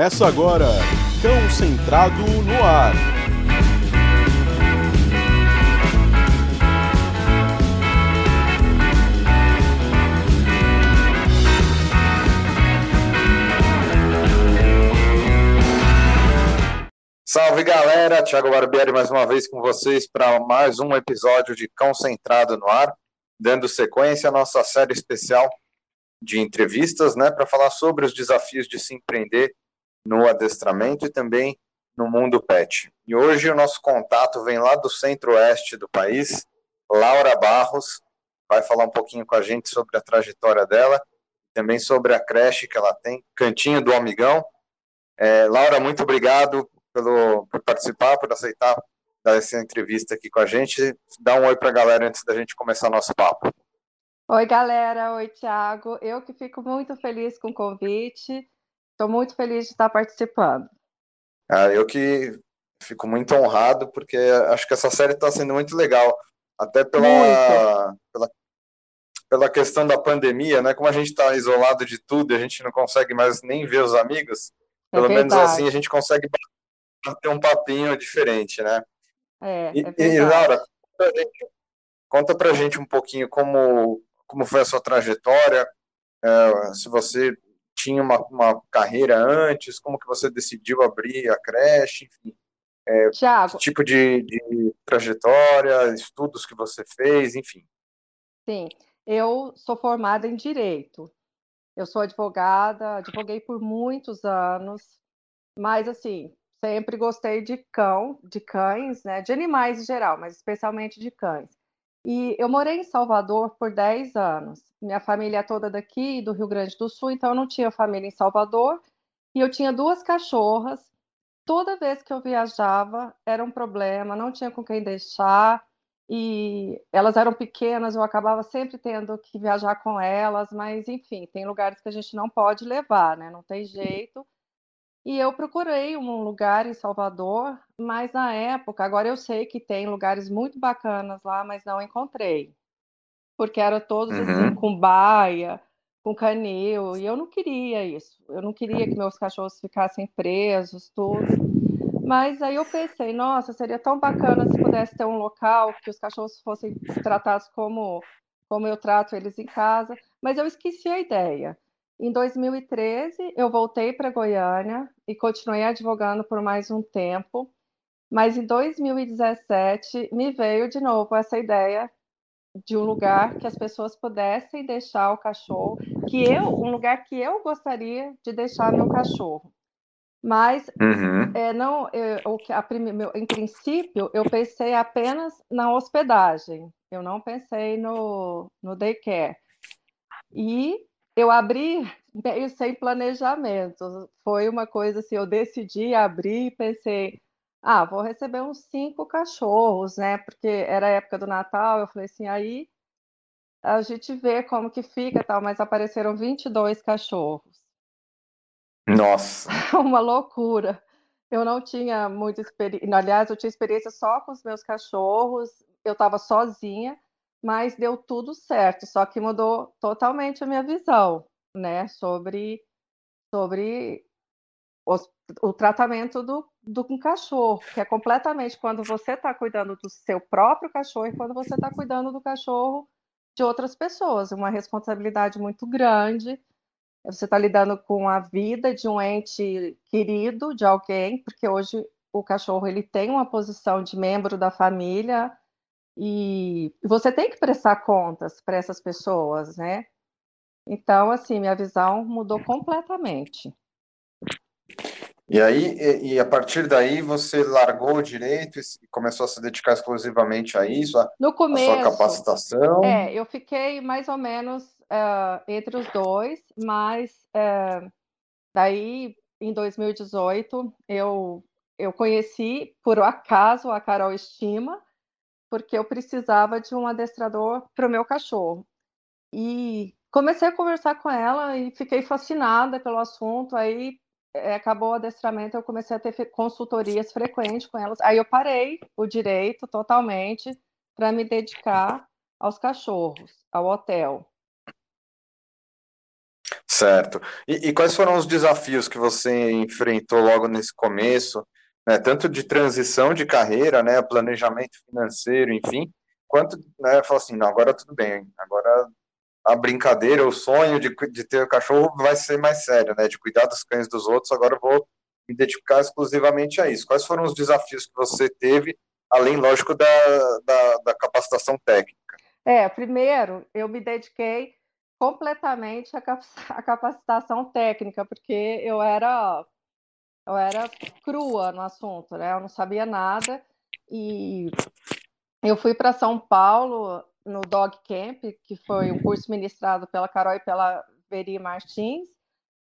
Começa agora, Cão Centrado no Ar. Salve galera, Thiago Barbieri mais uma vez com vocês para mais um episódio de Cão Centrado no Ar, dando sequência à nossa série especial de entrevistas, né, para falar sobre os desafios de se empreender no adestramento e também no mundo pet. E hoje o nosso contato vem lá do centro-oeste do país, Laura Barros, vai falar um pouquinho com a gente sobre a trajetória dela, também sobre a creche que ela tem, Cantinho do Amigão. É, Laura, muito obrigado pelo, por participar, por aceitar dar essa entrevista aqui com a gente. Dá um oi para a galera antes da gente começar nosso papo. Oi, galera. Oi, Thiago. Eu que fico muito feliz com o convite. Estou muito feliz de estar participando. Ah, eu que fico muito honrado, porque acho que essa série está sendo muito legal. Até pela, pela, pela questão da pandemia, né? Como a gente está isolado de tudo, a gente não consegue mais nem ver os amigos. É pelo menos assim a gente consegue ter um papinho diferente, né? É, e, é e Laura, conta pra, gente, um pouquinho como, como foi a sua trajetória, é, se você tinha uma, uma carreira antes, como que você decidiu abrir a creche, enfim. É, Tiago, que tipo de, de trajetória, estudos que você fez, enfim. Sim, eu sou formada em Direito. Eu sou advogada, advoguei por muitos anos, mas assim, sempre gostei de cão, de cães, né? De animais em geral, mas especialmente de cães. E eu morei em Salvador por 10 anos. Minha família é toda daqui, do Rio Grande do Sul, então eu não tinha família em Salvador. E eu tinha duas cachorras. Toda vez que eu viajava, era um problema, não tinha com quem deixar. E elas eram pequenas, eu acabava sempre tendo que viajar com elas, mas enfim, tem lugares que a gente não pode levar, né? Não tem jeito. E eu procurei um lugar em Salvador, mas na época, agora eu sei que tem lugares muito bacanas lá, mas não encontrei. Porque era todos assim, Uhum. com baia, com canil, e eu não queria isso. Eu não queria que meus cachorros ficassem presos, tudo. Mas aí eu pensei, nossa, seria tão bacana se pudesse ter um local que os cachorros fossem tratados como, como eu trato eles em casa. Mas eu esqueci a ideia. Em 2013, eu voltei para Goiânia e continuei advogando por mais um tempo. Mas em 2017 me veio de novo essa ideia de um lugar que as pessoas pudessem deixar o cachorro, que eu, um lugar que eu gostaria de deixar meu cachorro. Mas Uhum. é, não, é, que a meu- em princípio eu pensei apenas na hospedagem. Eu não pensei no no daycare. E eu abri meio sem planejamento. Foi uma coisa assim, eu decidi abrir e pensei, ah, vou receber uns cinco cachorros, né? Porque era a época do Natal, eu falei assim, aí a gente vê como que fica, tal, mas apareceram 22 cachorros. Nossa. Uma loucura. Eu não tinha muita experiência, aliás, eu tinha experiência só com os meus cachorros, eu estava sozinha, mas deu tudo certo, só que mudou totalmente a minha visão, né, sobre sobre os o tratamento do do um cachorro, que é completamente quando você está cuidando do seu próprio cachorro e quando você está cuidando do cachorro de outras pessoas, uma responsabilidade muito grande. Você está lidando com a vida de um ente querido, de alguém, porque hoje o cachorro ele tem uma posição de membro da família e você tem que prestar contas para essas pessoas, né? Então, assim, minha visão mudou completamente. E aí, e, e a partir daí, você largou o direito e começou a se dedicar exclusivamente a isso, a, No a sua começo, capacitação? é, eu fiquei mais ou menos eh, entre os dois, mas eh, daí em 2018 eu eu conheci por acaso a Carol Estima, porque eu precisava de um adestrador para o meu cachorro. E comecei a conversar com ela e fiquei fascinada pelo assunto. Aí eh, acabou o adestramento, eu comecei a ter consultorias frequentes com elas. Aí eu parei o direito totalmente para me dedicar aos cachorros, ao hotel. Certo. E, e, quais foram os desafios que você enfrentou logo nesse começo, né, tanto de transição de carreira, né, planejamento financeiro, enfim, quanto, né, falou assim, não, agora tudo bem, agora a brincadeira, o sonho de, de ter o cachorro vai ser mais sério, né, de cuidar dos cães dos outros, agora eu vou me dedicar exclusivamente a isso. Quais foram os desafios que você teve, além, lógico, da, da, da capacitação técnica? É, primeiro, eu me dediquei completamente à capacitação técnica, porque eu era eu era crua no assunto, né? Eu não sabia nada e eu fui para São Paulo no Dog Camp, que foi um curso ministrado pela Carol e pela Veri Martins,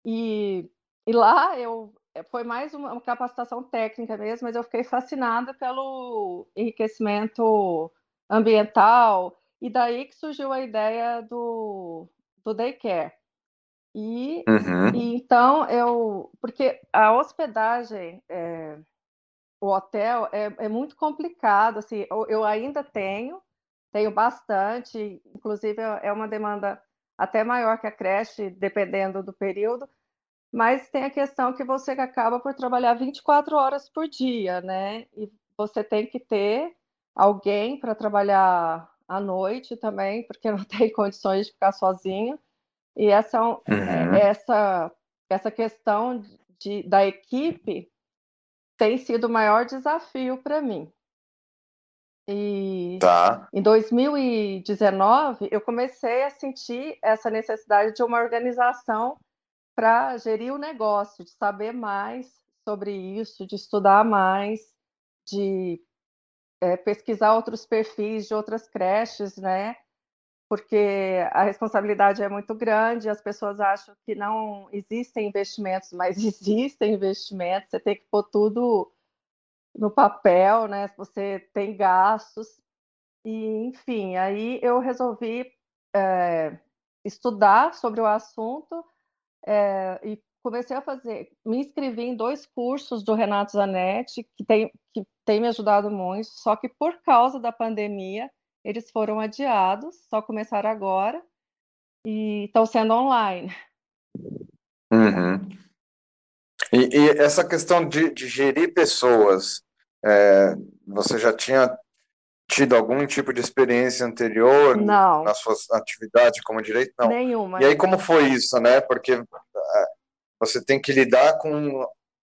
e, e lá eu foi mais uma capacitação técnica mesmo, mas eu fiquei fascinada pelo enriquecimento ambiental, e daí que surgiu a ideia do, do daycare. E, uhum. e então eu. Porque a hospedagem, é, o hotel, é, é muito complicado. Assim, eu, eu ainda tenho, tenho bastante, inclusive é uma demanda até maior que a creche, dependendo do período, mas tem a questão que você acaba por trabalhar 24 horas por dia, né? E você tem que ter alguém para trabalhar à noite também, porque não tem condições de ficar sozinho. E essa, é uhum. essa, essa questão de, da equipe tem sido o maior desafio para mim. E tá. em 2019 eu comecei a sentir essa necessidade de uma organização para gerir o negócio, de saber mais sobre isso, de estudar mais, de é, pesquisar outros perfis de outras creches, né? Porque a responsabilidade é muito grande, as pessoas acham que não existem investimentos, mas existem investimentos, você tem que pôr tudo no papel, né? Você tem gastos. E, enfim, aí eu resolvi é, estudar sobre o assunto é, e comecei a fazer, me inscrevi em dois cursos do Renato Zanetti, que tem, que tem me ajudado muito, só que por causa da pandemia, eles foram adiados, só começaram agora, e estão sendo online. Uhum. E, e, essa questão de, de gerir pessoas, é, você já tinha tido algum tipo de experiência anterior Não. na sua atividade como direito? Não. Nenhuma. E aí como foi isso, né? Porque é, você tem que lidar com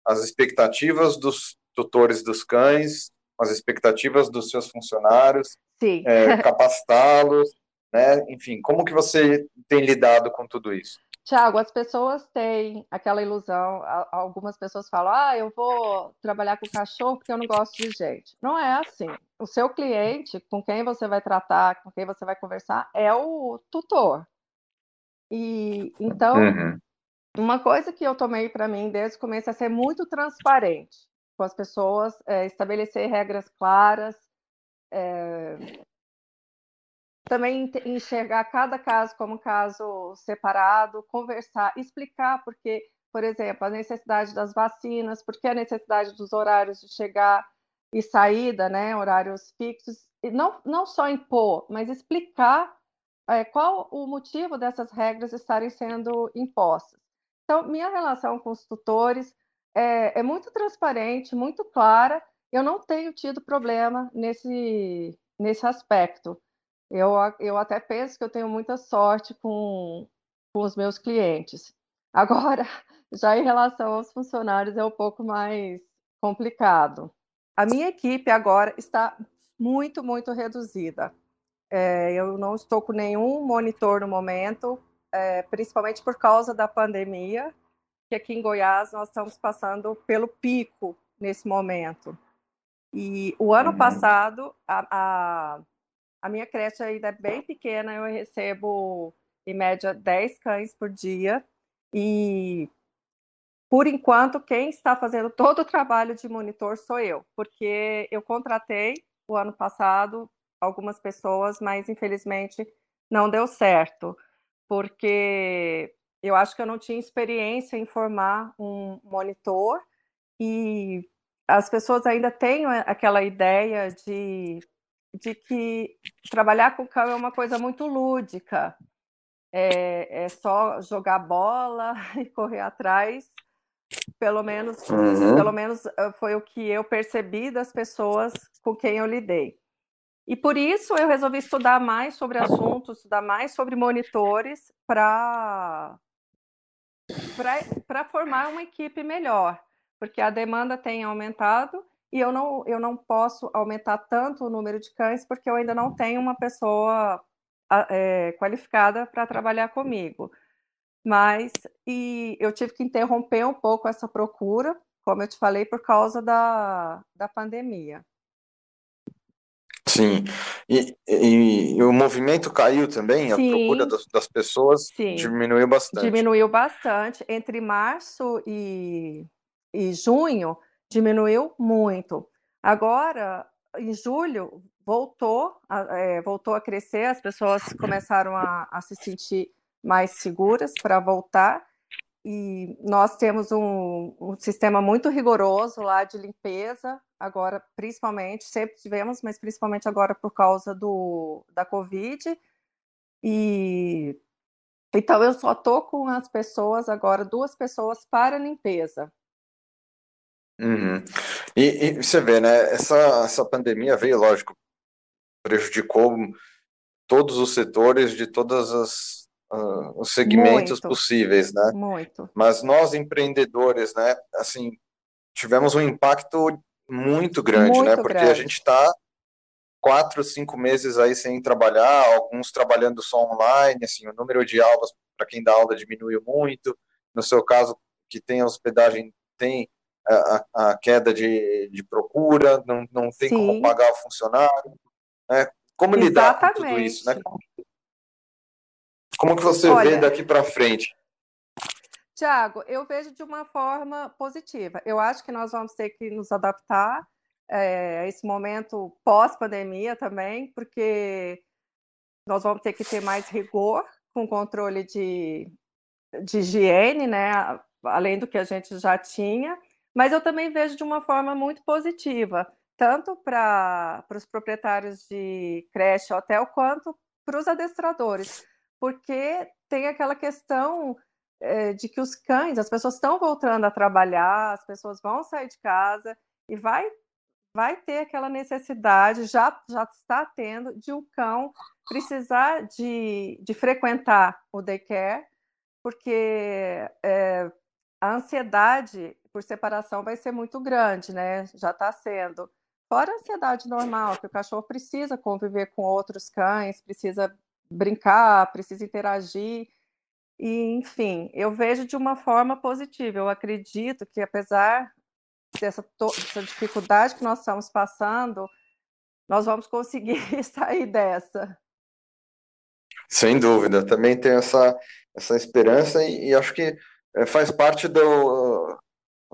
as expectativas dos tutores dos cães, as expectativas dos seus funcionários, é, capacitá-los, né? Enfim, como que você tem lidado com tudo isso? Tiago, as pessoas têm aquela ilusão, algumas pessoas falam, ah, eu vou trabalhar com cachorro porque eu não gosto de gente. Não é assim. O seu cliente, com quem você vai tratar, com quem você vai conversar, é o tutor. E então, uhum. uma coisa que eu tomei para mim desde o começo é ser muito transparente com as pessoas, é, estabelecer regras claras, é, também enxergar cada caso como um caso separado, conversar, explicar porque, por exemplo, a necessidade das vacinas, porque a necessidade dos horários de chegar e saída, né, horários fixos, e não, não só impor, mas explicar é, qual o motivo dessas regras estarem sendo impostas. Então, minha relação com os tutores é, é muito transparente, muito clara, eu não tenho tido problema nesse, nesse aspecto. Eu, eu até penso que eu tenho muita sorte com, com os meus clientes. Agora, já em relação aos funcionários, é um pouco mais complicado. A minha equipe agora está muito, muito reduzida. É, eu não estou com nenhum monitor no momento, é, principalmente por causa da pandemia, que aqui em Goiás nós estamos passando pelo pico nesse momento. E o ano uhum. passado, a, a, a minha creche ainda é bem pequena, eu recebo em média 10 cães por dia. E por enquanto, quem está fazendo todo o trabalho de monitor sou eu, porque eu contratei o ano passado algumas pessoas, mas infelizmente não deu certo, porque eu acho que eu não tinha experiência em formar um monitor e as pessoas ainda têm aquela ideia de de que trabalhar com cão é uma coisa muito lúdica. é, é só jogar bola e correr atrás. Pelo menos, uhum. pelo menos ah, foi o que eu percebi das pessoas com quem eu lidei. E por isso eu resolvi estudar mais sobre assuntos, estudar mais sobre monitores para para formar uma equipe melhor, porque a demanda tem aumentado e eu não, eu não posso aumentar tanto o número de cães porque eu ainda não tenho uma pessoa é, qualificada para trabalhar comigo. Mas e eu tive que interromper um pouco essa procura, como eu te falei, por causa da, da pandemia. Sim, e, e, e, o movimento caiu também, Sim. a procura das, das pessoas Sim. diminuiu bastante. Diminuiu bastante. Entre março e, e junho, diminuiu muito. Agora, em julho, voltou, é, voltou a crescer, as pessoas começaram a, a se sentir mais seguras para voltar. E nós temos um, um sistema muito rigoroso lá de limpeza, agora principalmente, sempre tivemos, mas principalmente agora por causa do, da Covid. E então eu só tô com as pessoas agora, duas pessoas para limpeza. Uhum. E, e, você vê, né? Essa, essa pandemia veio, lógico, prejudicou todos os setores de todas as uh, os segmentos muito, possíveis, né? Muito. Mas nós empreendedores, né? Assim, tivemos um impacto muito grande, Muito né? Porque grande. a gente está quatro, cinco meses aí sem trabalhar, alguns trabalhando só online, assim, o número de aulas para quem dá aula diminuiu muito. No seu caso, que tem hospedagem, tem a, a queda de, de procura, não, não tem Sim. como pagar o funcionário. Né? Como Exatamente. lidar com tudo isso, né? Como que você Olha, vê daqui para frente? Tiago, eu vejo de uma forma positiva. Eu acho que nós vamos ter que nos adaptar é, a esse momento pós-pandemia também, porque nós vamos ter que ter mais rigor com controle de, de higiene, né? Além do que a gente já tinha. Mas eu também vejo de uma forma muito positiva, tanto para os proprietários de creche hotel, quanto para os adestradores, porque tem aquela questão é, de que os cães, as pessoas estão voltando a trabalhar, as pessoas vão sair de casa e vai vai ter aquela necessidade, já, já está tendo, de um cão precisar de, de frequentar o daycare, porque é, a ansiedade por separação vai ser muito grande, né? Já está sendo. Fora a ansiedade normal, que o cachorro precisa conviver com outros cães, precisa brincar, precisa interagir. E, enfim, eu vejo de uma forma positiva. Eu acredito que, apesar dessa, dessa dificuldade que nós estamos passando, nós vamos conseguir sair dessa. Sem dúvida, também tenho essa, essa esperança e, e acho que eh, faz parte do,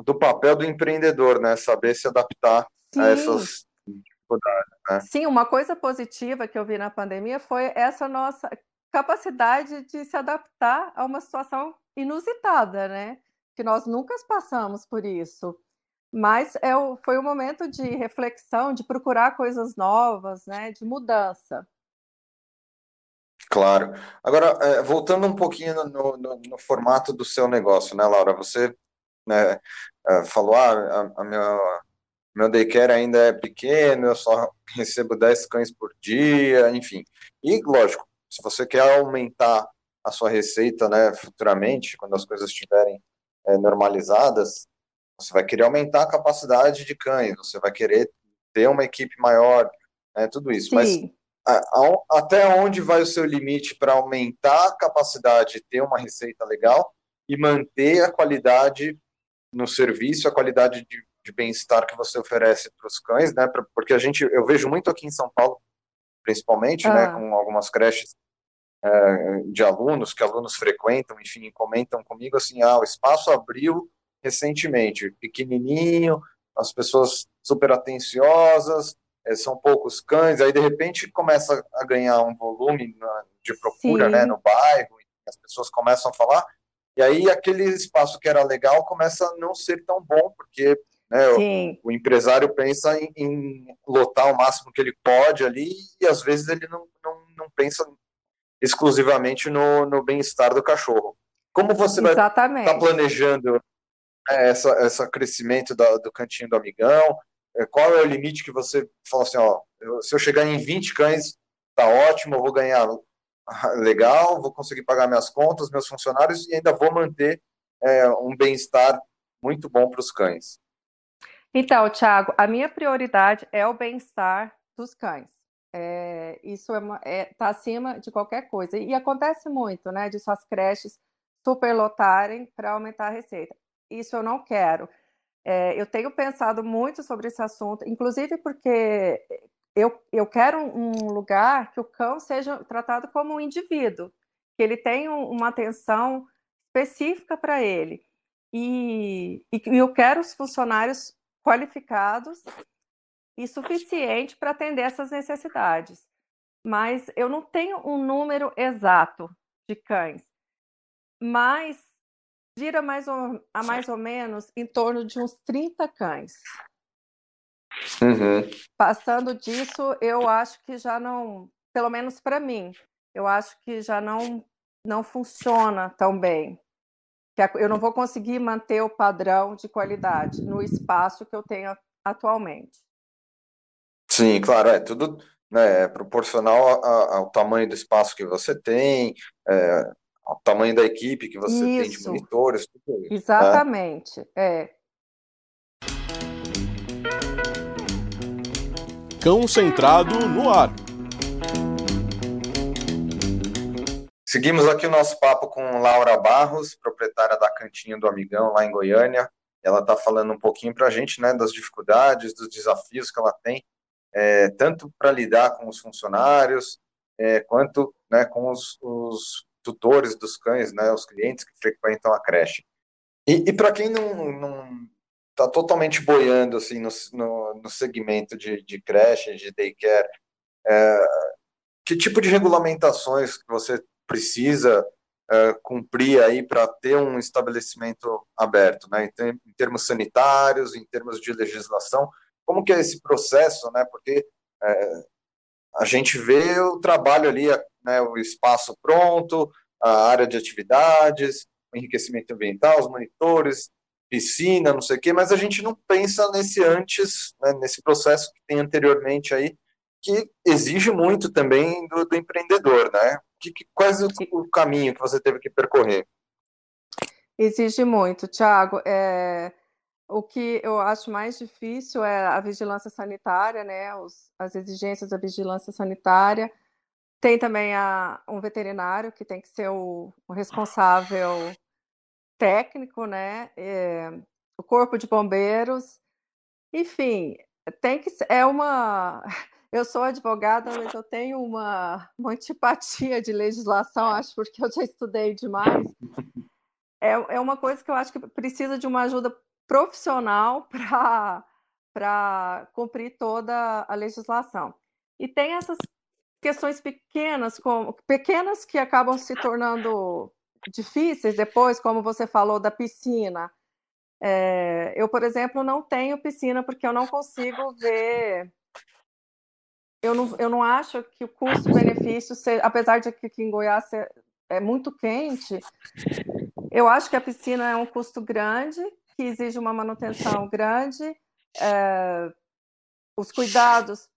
do papel do empreendedor, né? Saber se adaptar Sim. a essas dificuldades. Né? Sim, uma coisa positiva que eu vi na pandemia foi essa nossa capacidade de se adaptar a uma situação inusitada, né? Que nós nunca passamos por isso. Mas é foi um momento de reflexão, de procurar coisas novas, né? De mudança. Claro. Agora, é, voltando um pouquinho no, no, no, formato do seu negócio, né, Laura? Você né, é, falou, ah, a, a meu, meu daycare ainda é pequeno, eu só recebo 10 cães por dia, enfim. E, lógico, se você quer aumentar a sua receita, né, futuramente, quando as coisas estiverem é, normalizadas, você vai querer aumentar a capacidade de cães, você vai querer ter uma equipe maior, né, tudo isso. Sim. Mas a, a, até onde vai o seu limite para aumentar a capacidade, ter uma receita legal e manter a qualidade no serviço, a qualidade de, de bem-estar que você oferece para os cães, né? Pra, porque a gente, eu vejo muito aqui em São Paulo, principalmente, né, ah. né, com algumas creches é, de alunos, que alunos frequentam, enfim, comentam comigo assim, ah, o espaço abriu recentemente, pequenininho, as pessoas super atenciosas, é, são poucos cães, aí de repente começa a ganhar um volume de procura, né, no bairro, as pessoas começam a falar, e aí aquele espaço que era legal começa a não ser tão bom, porque né? O, o, empresário pensa em, em, lotar o máximo que ele pode ali e às vezes ele não, não, não pensa exclusivamente no, no bem-estar do cachorro. Como você vai estar tá planejando né, essa, essa crescimento da, do cantinho do amigão? É, qual é o limite que você fala assim, ó, se eu chegar em 20 cães, tá ótimo, eu vou ganhar legal, vou conseguir pagar minhas contas, meus funcionários e ainda vou manter é, um bem-estar muito bom para os cães. Então, Thiago, a minha prioridade é o bem-estar dos cães. É, isso está é, é, tá acima de qualquer coisa. E acontece muito, né, de suas creches superlotarem para aumentar a receita. Isso eu não quero. É, eu tenho pensado muito sobre esse assunto, inclusive porque eu, eu quero um lugar que o cão seja tratado como um indivíduo, que ele tenha uma atenção específica para ele. E, e eu quero os funcionários qualificados e suficiente para atender essas necessidades. Mas eu não tenho um número exato de cães, mas gira mais ou, a mais ou menos em torno de uns 30 cães. Uhum. Passando disso, eu acho que já não, pelo menos para mim, eu acho que já não, não funciona tão bem. Eu não vou conseguir manter o padrão de qualidade no espaço que eu tenho atualmente. Sim, claro, é tudo né, é proporcional ao tamanho do espaço que você tem, é, ao tamanho da equipe que você Isso. tem de monitores, tudo isso. Né? Exatamente, né? é. Cão Centrado no ar. Seguimos aqui o nosso papo com Laura Barros, proprietária da Cantinha do Amigão, lá em Goiânia. Ela está falando um pouquinho para a gente né, das dificuldades, dos desafios que ela tem, é, tanto para lidar com os funcionários, é, quanto né, com os, os, tutores dos cães, né, os clientes que frequentam a creche. E, e para quem não, está totalmente boiando assim no, no, no segmento de, de creche, de daycare. É, que tipo de regulamentações que você precisa é, cumprir aí para ter um estabelecimento aberto, né? Em, termos sanitários, em termos de legislação, como que é esse processo, né? Porque é, a gente vê o trabalho ali, né, o espaço pronto, a área de atividades, o enriquecimento ambiental, os monitores, piscina, não sei o quê, mas a gente não pensa nesse antes, né, nesse processo que tem anteriormente aí, que exige muito também do, do empreendedor, né? Que, que, quais o, o, caminho que você teve que percorrer? Exige muito, Tiago. É, o que eu acho mais difícil é a vigilância sanitária, né? Os, as exigências da vigilância sanitária. Tem também a, um veterinário que tem que ser o, o responsável técnico, né? É, o corpo de bombeiros, enfim, tem que é uma. Eu sou advogada, mas eu tenho uma, uma antipatia de legislação, acho, porque eu já estudei demais. É, é uma coisa que eu acho que precisa de uma ajuda profissional para cumprir toda a legislação. E tem essas questões pequenas, como, pequenas que acabam se tornando difíceis depois, como você falou da piscina. É, eu, por exemplo, não tenho piscina porque eu não consigo ver. Eu não, eu não acho que o custo-benefício, apesar de que aqui em Goiás é muito quente, eu acho que a piscina é um custo grande, que exige uma manutenção grande. É, os cuidados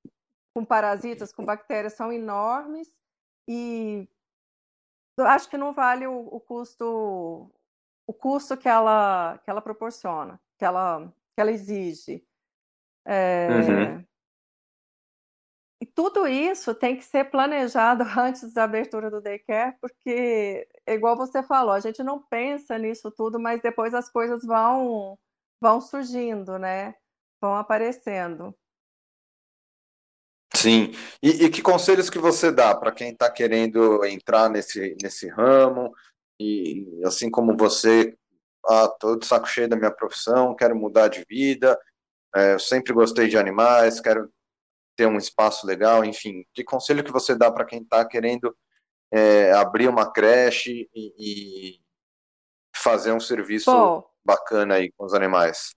com parasitas, com bactérias são enormes e acho que não vale o, o, custo o custo que ela que ela proporciona, que ela que ela exige. É... Uhum. E tudo isso tem que ser planejado antes da abertura do daycare, porque, igual você falou, a gente não pensa nisso tudo, mas depois as coisas vão, vão surgindo, né? Vão aparecendo. Sim. E, e que conselhos que você dá para quem está querendo entrar nesse, nesse ramo? E assim como você, ah, de saco cheio da minha profissão, quero mudar de vida, é, eu sempre gostei de animais, quero ter um espaço legal, enfim. Que conselho que você dá para quem está querendo é, abrir uma creche e, e fazer um serviço Bom, bacana aí com os animais?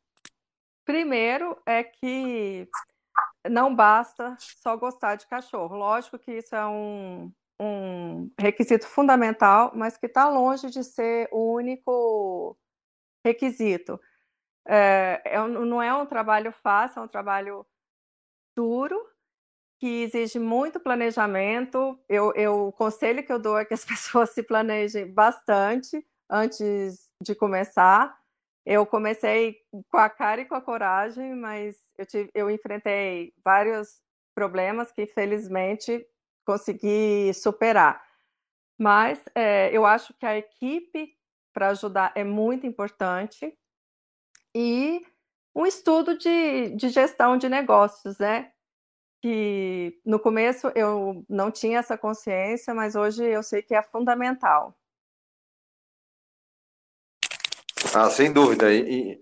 Primeiro é que não basta só gostar de cachorro. Lógico que isso é um, um requisito fundamental, mas que está longe de ser o único requisito. É, é, não é um trabalho fácil, é um trabalho duro, que exige muito planejamento. Eu, eu, o conselho que eu dou é que as pessoas se planejem bastante antes de começar. Eu comecei com a cara e com a coragem, mas eu, tive, eu enfrentei vários problemas que, felizmente, consegui superar. Mas é, eu acho que a equipe para ajudar é muito importante e um estudo de, de gestão de negócios, né? Que no começo eu não tinha essa consciência, mas hoje eu sei que é fundamental. Ah, sem dúvida. E,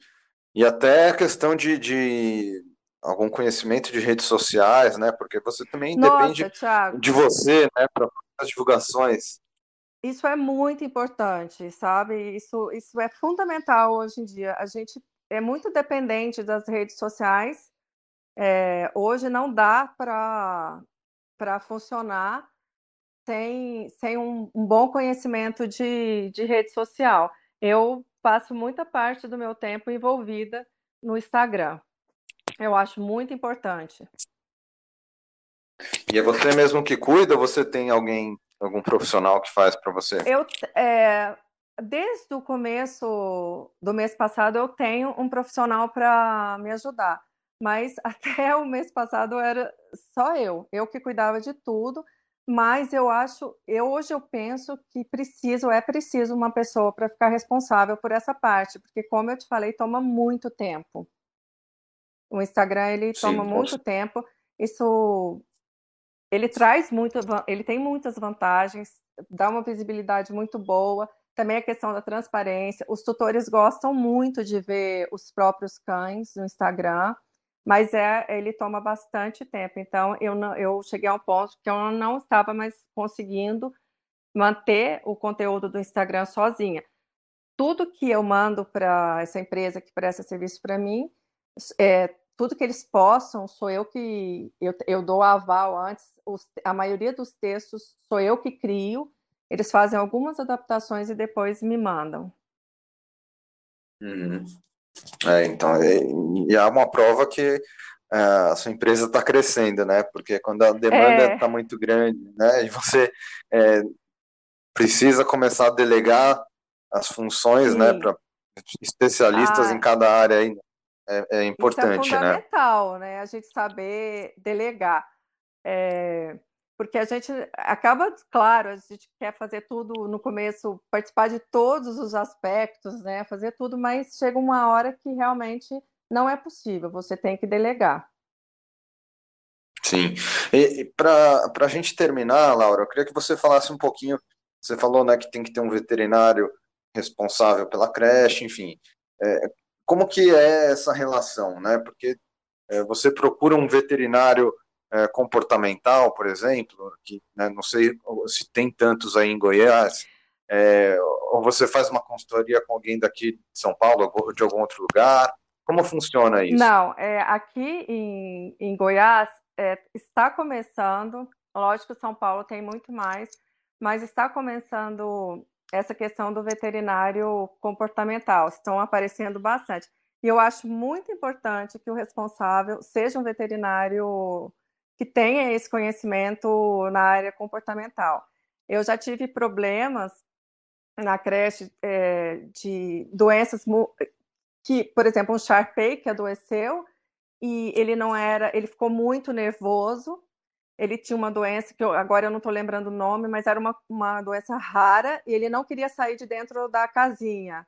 e até a questão de, de algum conhecimento de redes sociais, né? Porque você também Nossa, depende Thiago. de você, né, para as divulgações. Isso é muito importante, sabe? Isso, isso é fundamental hoje em dia. A gente é muito dependente das redes sociais. É, hoje não dá para funcionar sem, sem um, um bom conhecimento de, de rede social. Eu passo muita parte do meu tempo envolvida no Instagram. Eu acho muito importante. E é você mesmo que cuida você tem alguém, algum profissional que faz para você? Eu, é, desde o começo do mês passado, eu tenho um profissional para me ajudar. Mas até o mês passado era só eu, eu que cuidava de tudo. Mas eu acho, eu hoje eu penso que preciso, é preciso uma pessoa para ficar responsável por essa parte, porque como eu te falei, toma muito tempo. O Instagram ele Sim, toma muito tempo. Isso ele traz muito, ele tem muitas vantagens, dá uma visibilidade muito boa. Também a questão da transparência. Os tutores gostam muito de ver os próprios cães no Instagram, mas é, ele toma bastante tempo. Então eu, não, eu cheguei a um ponto que eu não estava mais conseguindo manter o conteúdo do Instagram sozinha. Tudo que eu mando para essa empresa que presta serviço para mim, é, tudo que eles possam, sou eu que eu, eu dou aval antes. Os, a maioria dos textos sou eu que crio. Eles fazem algumas adaptações e depois me mandam. Uhum. É, então, é, e há uma prova que é, a sua empresa está crescendo, né? Porque quando a demanda está é. muito grande, né? E você é, precisa começar a delegar as funções, né? Para especialistas ah. em cada área aí. É, é importante, Isso é né? fundamental, né? A gente saber delegar. É, porque a gente acaba, claro, a gente quer fazer tudo no começo, participar de todos os aspectos, né? Fazer tudo, mas chega uma hora que realmente não é possível, você tem que delegar. Sim. E, e para a gente terminar, Laura, eu queria que você falasse um pouquinho. Você falou né, que tem que ter um veterinário responsável pela creche, enfim. É, como que é essa relação, né? Porque é, você procura um veterinário é, comportamental, por exemplo, que né, não sei se tem tantos aí em Goiás, é, ou você faz uma consultoria com alguém daqui de São Paulo ou de algum outro lugar? Como funciona isso? Não, é, aqui em, em Goiás é, está começando, lógico São Paulo tem muito mais, mas está começando essa questão do veterinário comportamental. Estão aparecendo bastante. E eu acho muito importante que o responsável seja um veterinário que tenha esse conhecimento na área comportamental. Eu já tive problemas na creche é, de doenças que, por exemplo, um Sharpei que adoeceu e ele não era, ele ficou muito nervoso ele tinha uma doença que eu, agora eu não estou lembrando o nome, mas era uma, uma doença rara e ele não queria sair de dentro da casinha.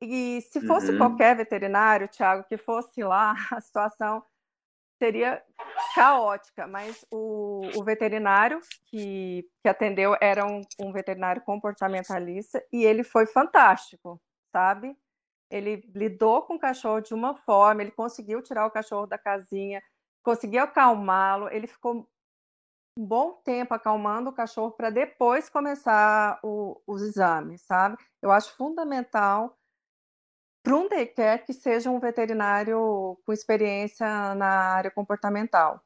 E se fosse uhum. qualquer veterinário, Thiago, que fosse lá, a situação seria caótica, mas o, o veterinário que, que atendeu era um, um veterinário comportamentalista e ele foi fantástico, sabe? Ele lidou com o cachorro de uma forma, ele conseguiu tirar o cachorro da casinha, conseguiu acalmá-lo, ele ficou um bom tempo acalmando o cachorro para depois começar o, os exames, sabe? Eu acho fundamental para um daycare que seja um veterinário com experiência na área comportamental.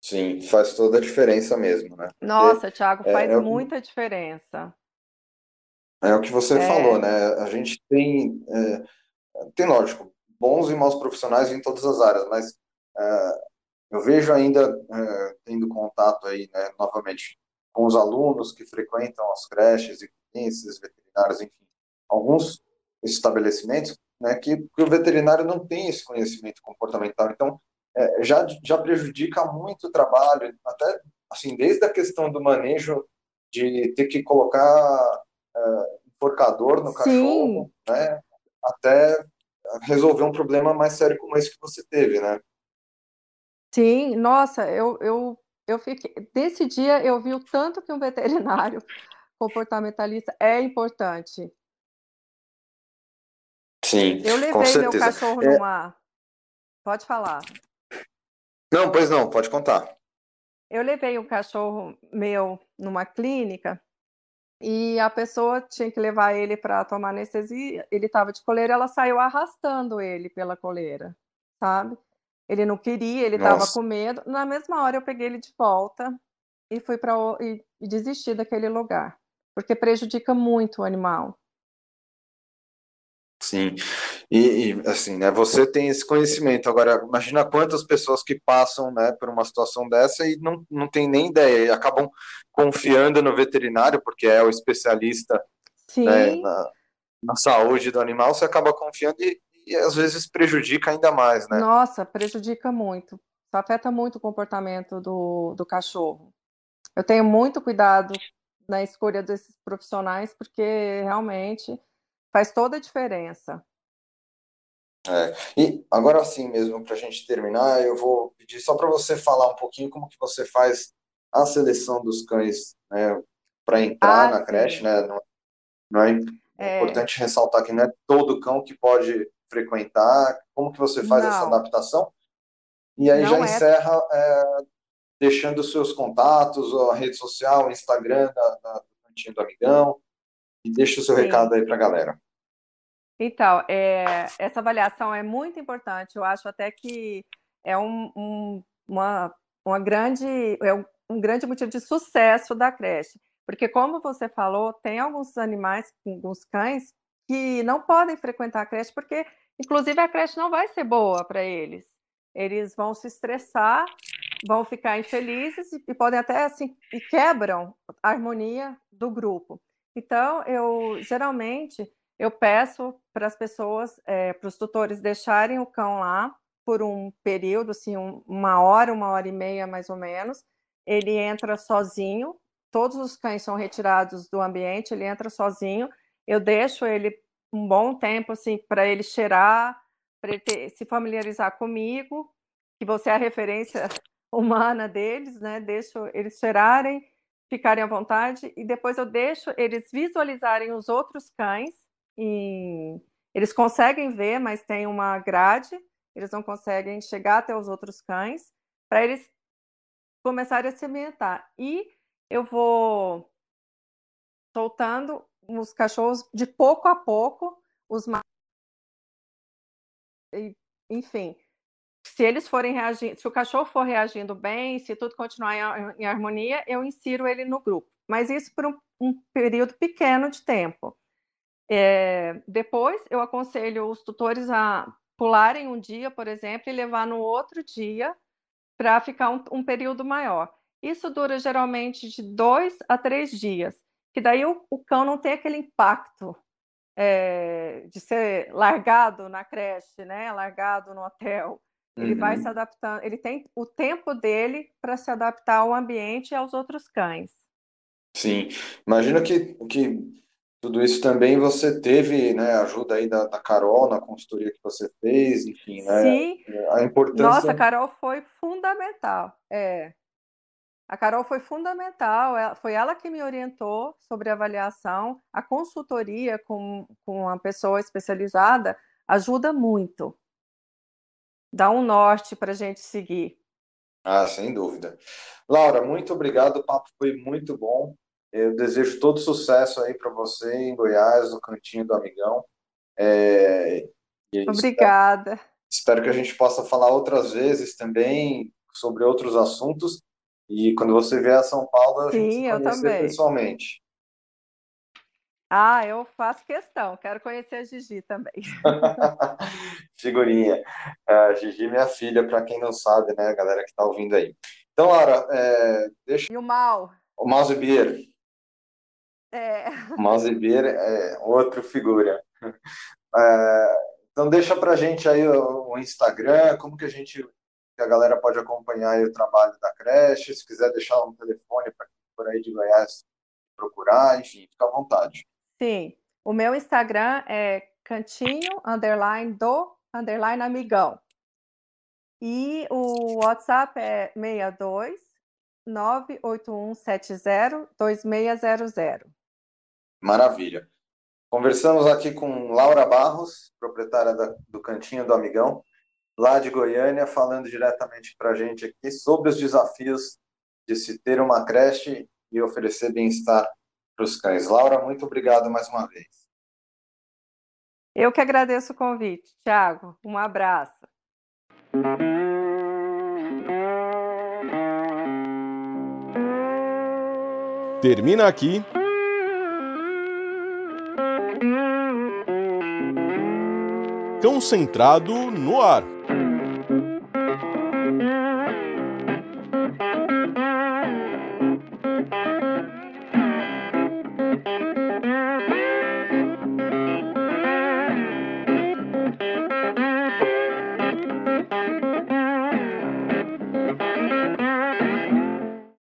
Sim, faz toda a diferença mesmo, né? Porque Nossa, Thiago, é, faz é, muita diferença. é o que você falou, É, né? A gente tem, é, tem, lógico, bons e maus profissionais em todas as áreas, mas é, eu vejo ainda, é, tendo contato aí, né, novamente, com os alunos que frequentam as creches e ciências veterinárias, enfim, alguns estabelecimentos, né, que, que o veterinário não tem esse conhecimento comportamental, então é, já já prejudica muito o trabalho, até assim desde a questão do manejo de ter que colocar é, enforcador no sim, cachorro, né, até resolver um problema mais sério como esse que você teve, né? sim. Nossa, eu, eu, eu fiquei. Desse dia eu vi o tanto que um veterinário comportamentalista é importante. Sim, Eu com levei meu certeza. cachorro É, numa. Pode falar. não, pois não, pode contar. Eu levei um cachorro meu numa clínica e a pessoa tinha que levar ele para tomar anestesia. Ele estava de coleira, ela saiu arrastando ele pela coleira, sabe? Ele não queria, ele estava com medo. Na mesma hora eu peguei ele de volta e fui para e, e desisti daquele lugar, porque prejudica muito o animal. Sim. E, e, assim, né, você tem esse conhecimento. Agora, imagina quantas pessoas que passam, né, por uma situação dessa e não, não tem nem ideia, e acabam confiando no veterinário, porque é o especialista, né, na, na saúde do animal, você acaba confiando e, e às vezes prejudica ainda mais, né? nossa, prejudica muito. Afeta muito o comportamento do, do cachorro. Eu tenho muito cuidado na escolha desses profissionais, porque realmente faz toda a diferença. É. E agora sim mesmo, para a gente terminar, eu vou pedir só para você falar um pouquinho como que você faz a seleção dos cães, né, para entrar Ah, na creche, sim. né? Não, não é, é É, importante ressaltar que não é todo cão que pode frequentar. Como que você faz essa não, adaptação? E aí já não é. encerra é, deixando os seus contatos, a rede social, o Instagram da, da, do Cantinho do Amigão, e deixa o seu Sim. recado aí para a galera. Então, é, essa avaliação é muito importante. Eu acho até que é um, um- uma, uma grande, é um, um grande motivo de sucesso da creche. Porque, como você falou, tem alguns animais, alguns cães, que não podem frequentar a creche, porque, inclusive, a creche não vai ser boa para eles. Eles vão se estressar, vão ficar infelizes e, e podem até, assim, e quebram a harmonia do grupo. Então, eu geralmente eu peço para as pessoas, é, para os tutores deixarem o cão lá por um período, assim, um, uma hora, uma hora e meia mais ou menos. Ele entra sozinho, todos os cães são retirados do ambiente, ele entra sozinho. Eu deixo ele um bom tempo, assim, para ele cheirar, para ele ter, se familiarizar comigo, que você é a referência humana deles, né? Deixo eles cheirarem, ficarem à vontade e depois eu deixo eles visualizarem os outros cães e eles conseguem ver, mas tem uma grade, eles não conseguem chegar até os outros cães, para eles começarem a se ambientar. E eu vou soltando os cachorros de pouco a pouco, os enfim, se eles forem reagindo, se o cachorro for reagindo bem, se tudo continuar em, em harmonia, eu insiro ele no grupo. Mas isso por um, um período pequeno de tempo. É, depois, eu aconselho os tutores a pularem um dia, por exemplo, e levar no outro dia para ficar um, um, período maior. Isso dura geralmente de dois a três dias, que daí o, o cão não tem aquele impacto é, de ser largado na creche, né? Largado no hotel. Ele vai se Uhum. adaptando, ele tem o tempo dele para se adaptar ao ambiente e aos outros cães. Sim, imagino que, que tudo isso também você teve, né, ajuda aí da, da Carol na consultoria que você fez, enfim, né, Sim, a nossa, a importância, Carol foi fundamental. É, a Carol foi fundamental, ela- foi ela que me orientou sobre a avaliação. A consultoria com, com uma pessoa especializada ajuda muito, dá um norte para a gente seguir. ah, sem dúvida. Laura, muito obrigado, o papo foi muito bom. Eu desejo todo sucesso aí para você em Goiás, no Cantinho do Amigão. É, e espero, Obrigada. espero que a gente possa falar outras vezes também sobre outros assuntos. E quando você vier a São Paulo, a gente Sim, se eu conhecer também. pessoalmente. Ah, eu faço questão, quero conhecer a Gigi também. Figurinha. A Gigi, minha filha, para quem não sabe, né, a galera que está ouvindo aí. Então, Laura, é, deixa E o mal? o Mouse Beer. É, O Mouse Beer é outro figura. É, então, deixa pra gente aí o, o Instagram, como que a gente, que a galera pode acompanhar o trabalho da creche, se quiser deixar um telefone para quem for aí de Goiás procurar, enfim, fica à vontade. sim. O meu Instagram é cantinho, underline, do, underline, amigão. E o WhatsApp é 62 98170 2600. Maravilha. Conversamos aqui com Laura Barros, proprietária da- do Cantinho do Amigão, lá de Goiânia, falando diretamente para a gente aqui sobre os desafios de se ter uma creche e oferecer bem-estar para os cães. Laura, muito obrigado mais uma vez. Eu que agradeço o convite, Thiago. Um abraço. Termina aqui. Cão Centrado no ar.